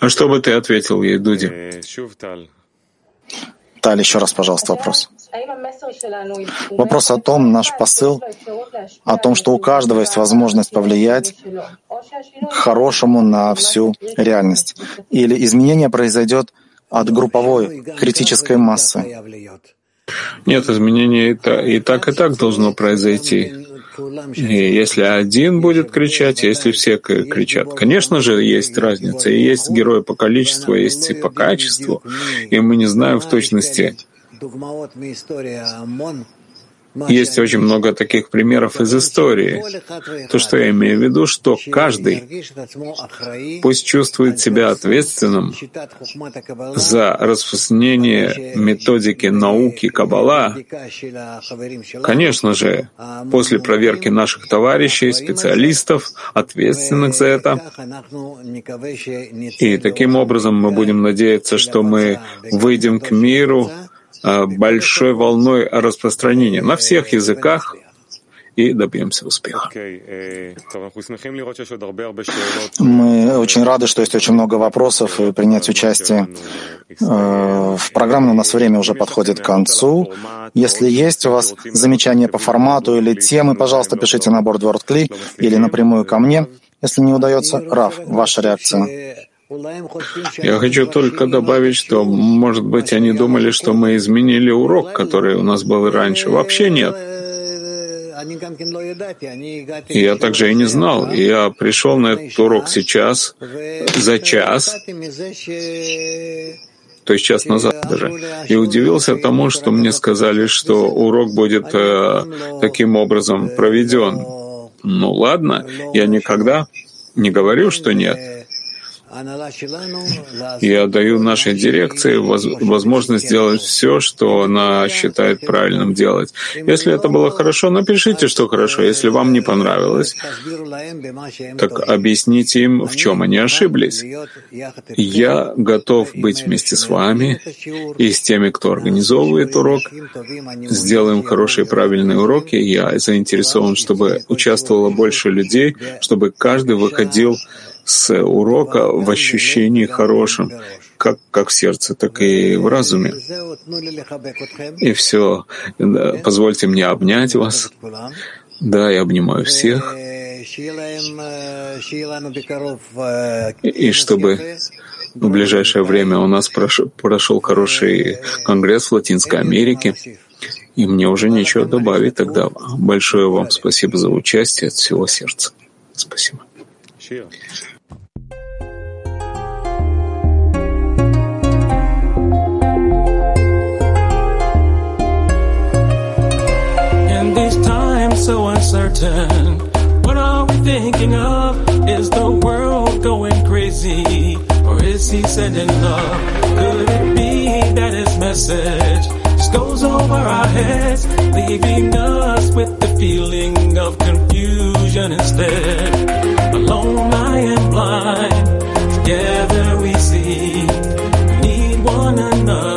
Speaker 1: А что бы ты ответил ей, Дуди?
Speaker 2: Таль, еще раз, пожалуйста, вопрос. Вопрос о том, наш посыл, о том, что у каждого есть возможность повлиять к хорошему на всю реальность. Или изменение произойдет от групповой критической массы.
Speaker 1: Нет, изменение и так и так должно произойти. И если один будет кричать, если все кричат. Конечно же, есть разница. И есть герои по количеству, есть и по качеству. И мы не знаем в точности, есть очень много таких примеров из истории. То, что я имею в виду, что каждый пусть чувствует себя ответственным за распространение методики науки Каббала. Конечно же, после проверки наших товарищей, специалистов, ответственных за это. И таким образом мы будем надеяться, что мы выйдем к миру большой волной распространения на всех языках и добьемся успеха.
Speaker 2: Мы очень рады, что есть очень много вопросов и принять участие. Э, в программе у нас время уже подходит к концу. Если есть у вас замечания по формату или темы, пожалуйста, пишите на борт WordCli или напрямую ко мне. Если не удается, Раф, ваша реакция.
Speaker 1: Я хочу только добавить, что, может быть, они думали, что мы изменили урок, который у нас был раньше. Вообще нет. Я также и не знал. Я пришел на этот урок сейчас, за час, то есть час назад даже, и удивился тому, что мне сказали, что урок будет э, таким образом проведен. Ну ладно, я никогда не говорю, что нет. Я даю нашей дирекции возможность сделать все, что она считает правильным делать. Если это было хорошо, напишите, что хорошо. Если вам не понравилось, так объясните им, в чем они ошиблись. Я готов быть вместе с вами и с теми, кто организовывает урок. Сделаем хорошие правильные уроки. Я заинтересован, чтобы участвовало больше людей, чтобы каждый выходил с урока в ощущении хорошем, как, как в сердце, так и в разуме. И все. Позвольте мне обнять вас. Да, я обнимаю всех. И чтобы в ближайшее время у нас прошел, прошел хороший конгресс в Латинской Америке, и мне уже нечего добавить тогда. Большое вам спасибо за участие от всего сердца. Спасибо.
Speaker 15: And these times so uncertain. What are we thinking of? Is the world going crazy? Or is he sending love? Could it be that his message just goes over our heads, leaving us with the feeling of confusion instead? Alone I am blind, together we see, we need one another.